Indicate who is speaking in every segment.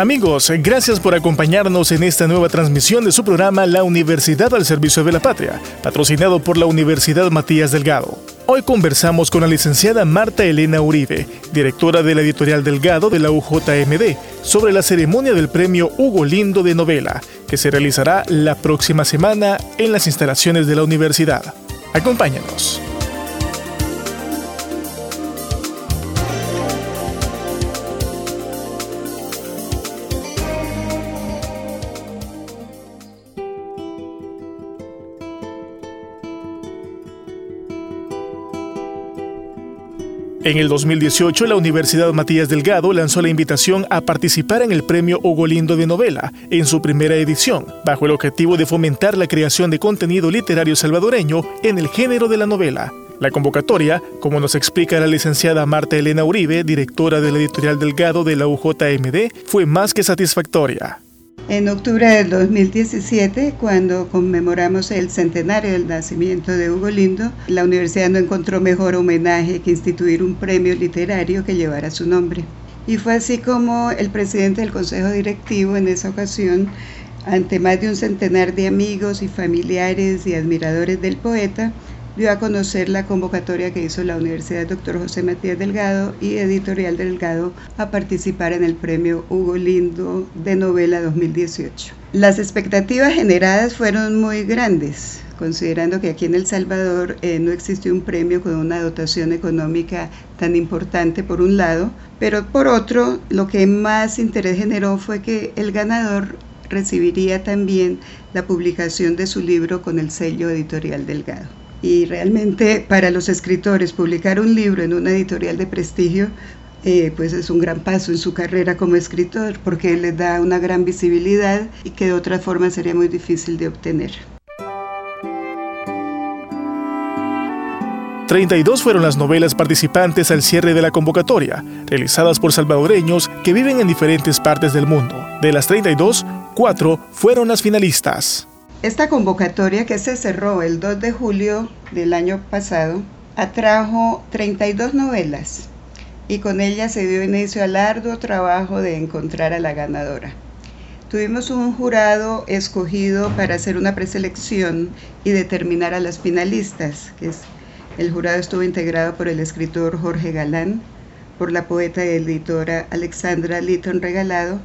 Speaker 1: Amigos, gracias por acompañarnos en esta nueva transmisión de su programa La Universidad al Servicio de la Patria, patrocinado por la Universidad Matías Delgado. Hoy conversamos con la licenciada Marta Elena Uribe, directora de la editorial Delgado de la UJMD, sobre la ceremonia del premio Hugo Lindo de novela, que se realizará la próxima semana en las instalaciones de la universidad. Acompáñanos. En el 2018, la Universidad Matías Delgado lanzó la invitación a participar en el Premio Hugo Lindo de Novela, en su primera edición, bajo el objetivo de fomentar la creación de contenido literario salvadoreño en el género de la novela. La convocatoria, como nos explica la licenciada Marta Elena Uribe, directora de la editorial Delgado de la UJMD, fue más que satisfactoria.
Speaker 2: En octubre del 2017, cuando conmemoramos el centenario del nacimiento de Hugo Lindo, la universidad no encontró mejor homenaje que instituir un premio literario que llevara su nombre. Y fue así como el presidente del Consejo Directivo en esa ocasión, ante más de un centenar de amigos y familiares y admiradores del poeta, dio a conocer la convocatoria que hizo la Universidad Dr. José Matías Delgado y Editorial Delgado a participar en el premio Hugo Lindo de novela 2018. Las expectativas generadas fueron muy grandes, considerando que aquí en El Salvador eh, no existe un premio con una dotación económica tan importante por un lado, pero por otro, lo que más interés generó fue que el ganador recibiría también la publicación de su libro con el sello editorial Delgado. Y realmente para los escritores publicar un libro en una editorial de prestigio, eh, pues es un gran paso en su carrera como escritor porque les da una gran visibilidad y que de otra forma sería muy difícil de obtener.
Speaker 1: 32 fueron las novelas participantes al cierre de la convocatoria, realizadas por salvadoreños que viven en diferentes partes del mundo. De las 32, 4 fueron las finalistas.
Speaker 2: Esta convocatoria que se cerró el 2 de julio del año pasado atrajo 32 novelas y con ella se dio inicio al arduo trabajo de encontrar a la ganadora. Tuvimos un jurado escogido para hacer una preselección y determinar a las finalistas. El jurado estuvo integrado por el escritor Jorge Galán, por la poeta y editora Alexandra Litton Regalado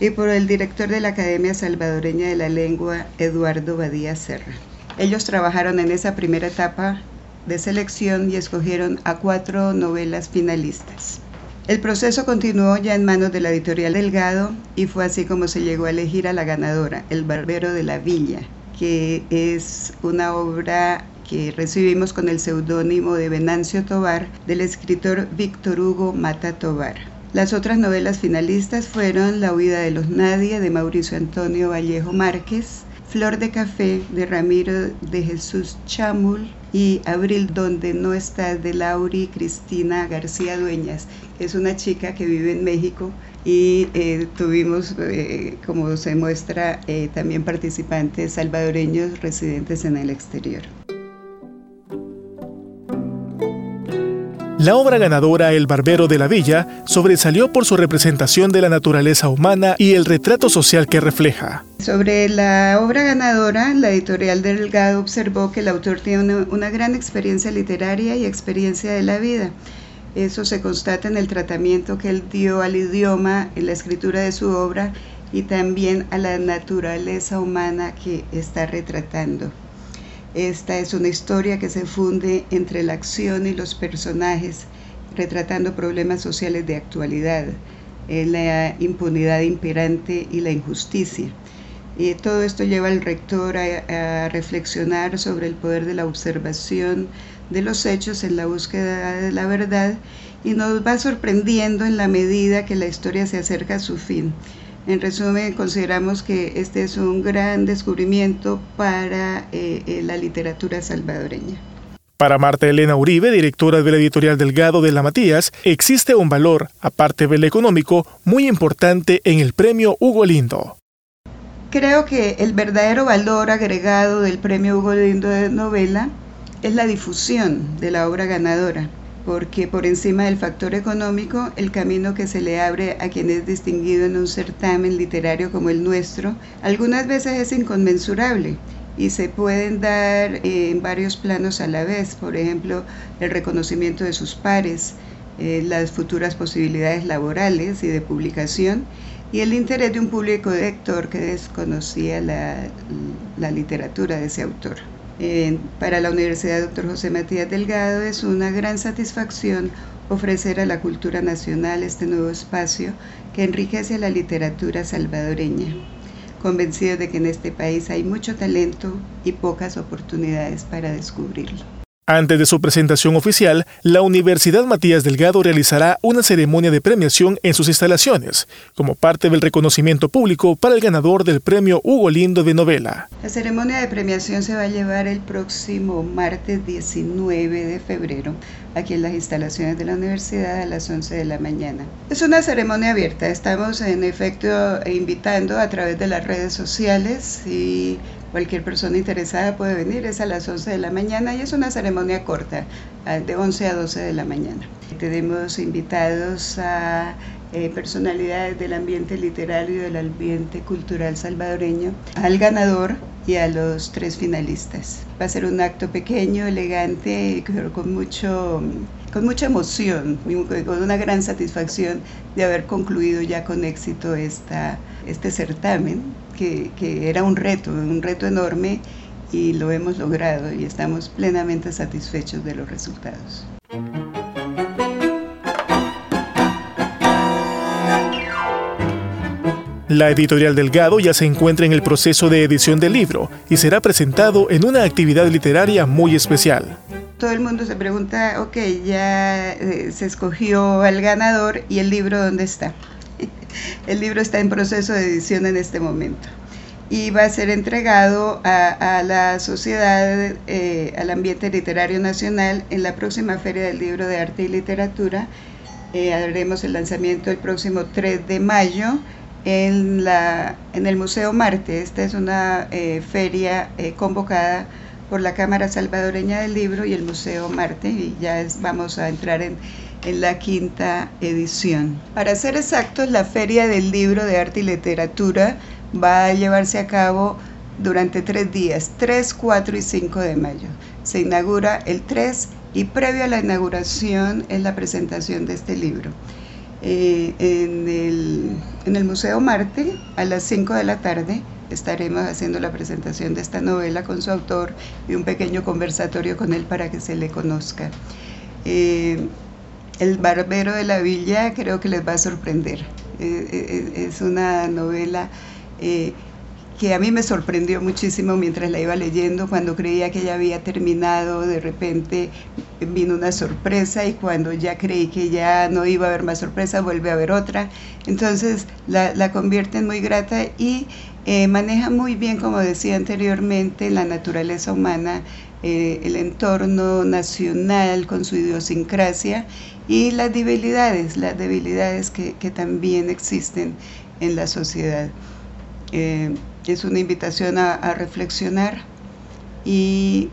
Speaker 2: y por el director de la Academia Salvadoreña de la Lengua, Eduardo Badía Serra. Ellos trabajaron en esa primera etapa de selección y escogieron a cuatro novelas finalistas. El proceso continuó ya en manos de la editorial Delgado y fue así como se llegó a elegir a la ganadora, El Barbero de la Villa, que es una obra que recibimos con el seudónimo de Venancio Tobar del escritor Víctor Hugo Mata Tobar. Las otras novelas finalistas fueron La huida de los nadie de Mauricio Antonio Vallejo Márquez, Flor de Café de Ramiro de Jesús Chamul y Abril donde no está de Lauri Cristina García Dueñas, que es una chica que vive en México y eh, tuvimos, eh, como se muestra, eh, también participantes salvadoreños residentes en el exterior.
Speaker 1: La obra ganadora El Barbero de la Villa sobresalió por su representación de la naturaleza humana y el retrato social que refleja.
Speaker 2: Sobre la obra ganadora, la editorial Delgado observó que el autor tiene una, gran experiencia literaria y experiencia de la vida. Eso se constata en el tratamiento que él dio al idioma en la escritura de su obra y también a la naturaleza humana que está retratando. Esta es una historia que se funde entre la acción y los personajes, retratando problemas sociales de actualidad, la impunidad imperante y la injusticia. Y todo esto lleva al rector a, a reflexionar sobre el poder de la observación de los hechos en la búsqueda de la verdad y nos va sorprendiendo en la medida que la historia se acerca a su fin. En resumen, consideramos que este es un gran descubrimiento para eh, eh, la literatura salvadoreña.
Speaker 1: Para Marta Elena Uribe, directora de la editorial Delgado de la Matías, existe un valor, aparte del económico, muy importante en el premio Hugo Lindo.
Speaker 2: Creo que el verdadero valor agregado del premio Hugo Lindo de novela es la difusión de la obra ganadora porque por encima del factor económico, el camino que se le abre a quien es distinguido en un certamen literario como el nuestro, algunas veces es inconmensurable y se pueden dar en varios planos a la vez, por ejemplo, el reconocimiento de sus pares, eh, las futuras posibilidades laborales y de publicación, y el interés de un público lector que desconocía la literatura de ese autor para la Universidad Dr. José Matías Delgado es una gran satisfacción ofrecer a la cultura nacional este nuevo espacio que enriquece la literatura salvadoreña, convencido de que en este país hay mucho talento y pocas oportunidades para descubrirlo.
Speaker 1: Antes de su presentación oficial, la Universidad Matías Delgado realizará una ceremonia de premiación en sus instalaciones, como parte del reconocimiento público para el ganador del premio Hugo Lindo de novela.
Speaker 2: La ceremonia de premiación se va a llevar el próximo martes 19 de febrero, aquí en las instalaciones de la universidad a las 11 de la mañana. Es una ceremonia abierta, estamos en efecto invitando a través de las redes sociales y Cualquier persona interesada puede venir, es a las 11 de la mañana y es una ceremonia corta, ah, de 11 a 12 de la mañana. Tenemos invitados a eh, personalidades del ambiente literario y del ambiente cultural salvadoreño, al ganador y a los tres finalistas. Va a ser un acto pequeño, elegante, pero con mucho con mucha emoción, con una gran satisfacción de haber concluido ya con éxito esta, este certamen que, era un reto, un reto enorme y lo hemos logrado y estamos plenamente satisfechos de los resultados.
Speaker 1: La editorial Delgado ya se encuentra en el proceso de edición del libro y será presentado en una actividad literaria muy especial.
Speaker 2: Todo el mundo se pregunta, ok, ya eh, se escogió al ganador y el libro dónde está. El libro está en proceso de edición en este momento y va a ser entregado a, la sociedad, eh, al ambiente literario nacional en la próxima Feria del Libro de Arte y Literatura. Eh, haremos el lanzamiento el próximo 3 de mayo en, la, en el Museo Marte. Esta es una eh, feria convocada por la Cámara Salvadoreña del Libro y el Museo Marte y ya vamos a entrar en en la quinta edición. Para ser exactos, la Feria del Libro de Arte y Literatura va a llevarse a cabo durante tres días, 3, 4 y 5 de mayo. Se inaugura el 3 y previo a la inauguración es la presentación de este libro. Eh, en, el, Museo Marte, a las 5 de la tarde, estaremos haciendo la presentación de esta novela con su autor y un pequeño conversatorio con él para que se le conozca. Eh, el Barbero de la Villa creo que les va a sorprender. Eh, eh, eh, es una novela que a mí me sorprendió muchísimo mientras la iba leyendo, cuando creía que ya había terminado, de repente vino una sorpresa y cuando ya creí que ya no iba a haber más sorpresa, vuelve a haber otra. Entonces la, la convierte en muy grata y maneja muy bien, como decía anteriormente, la naturaleza humana, el entorno nacional con su idiosincrasia y las debilidades, las debilidades que, también existen en la sociedad. Eh, es una invitación a, reflexionar y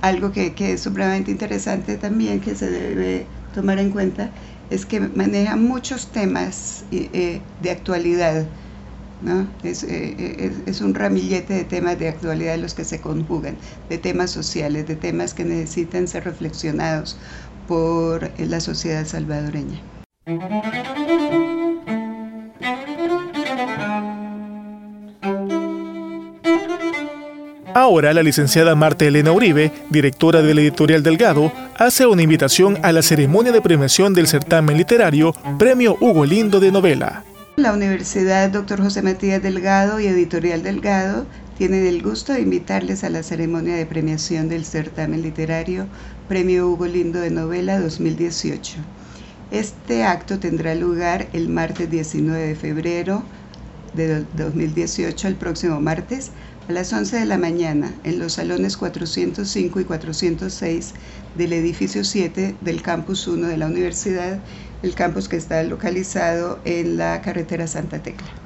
Speaker 2: algo que, es supremamente interesante también que se debe tomar en cuenta es que maneja muchos temas eh, de actualidad. ¿no? Es, eh, es, un ramillete de temas de actualidad los que se conjugan, de temas sociales, de temas que necesitan ser reflexionados por la sociedad salvadoreña.
Speaker 1: Ahora la licenciada Marta Elena Uribe, directora de la editorial Delgado, hace una invitación a la ceremonia de premiación del certamen literario Premio Hugo Lindo de Novela.
Speaker 2: La Universidad Dr. José Matías Delgado y Editorial Delgado tienen el gusto de invitarles a la ceremonia de premiación del certamen literario Premio Hugo Lindo de Novela 2018. Este acto tendrá lugar el martes 19 de febrero de 2018, el próximo martes, a las 11 de la mañana, en los salones 405 y 406 del edificio 7 del campus 1 de la universidad, el campus que está localizado en la carretera Santa Tecla.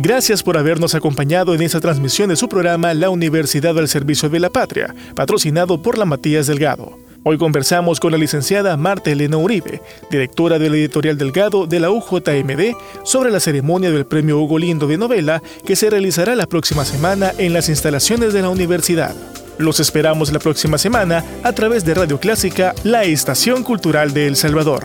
Speaker 1: Gracias por habernos acompañado en esta transmisión de su programa La Universidad al Servicio de la Patria, patrocinado por la Matías Delgado. Hoy conversamos con la licenciada Marta Elena Uribe, directora del editorial Delgado de la UJMD, sobre la ceremonia del Premio Hugo Lindo de Novela que se realizará la próxima semana en las instalaciones de la universidad. Los esperamos la próxima semana a través de Radio Clásica, la estación cultural de El Salvador.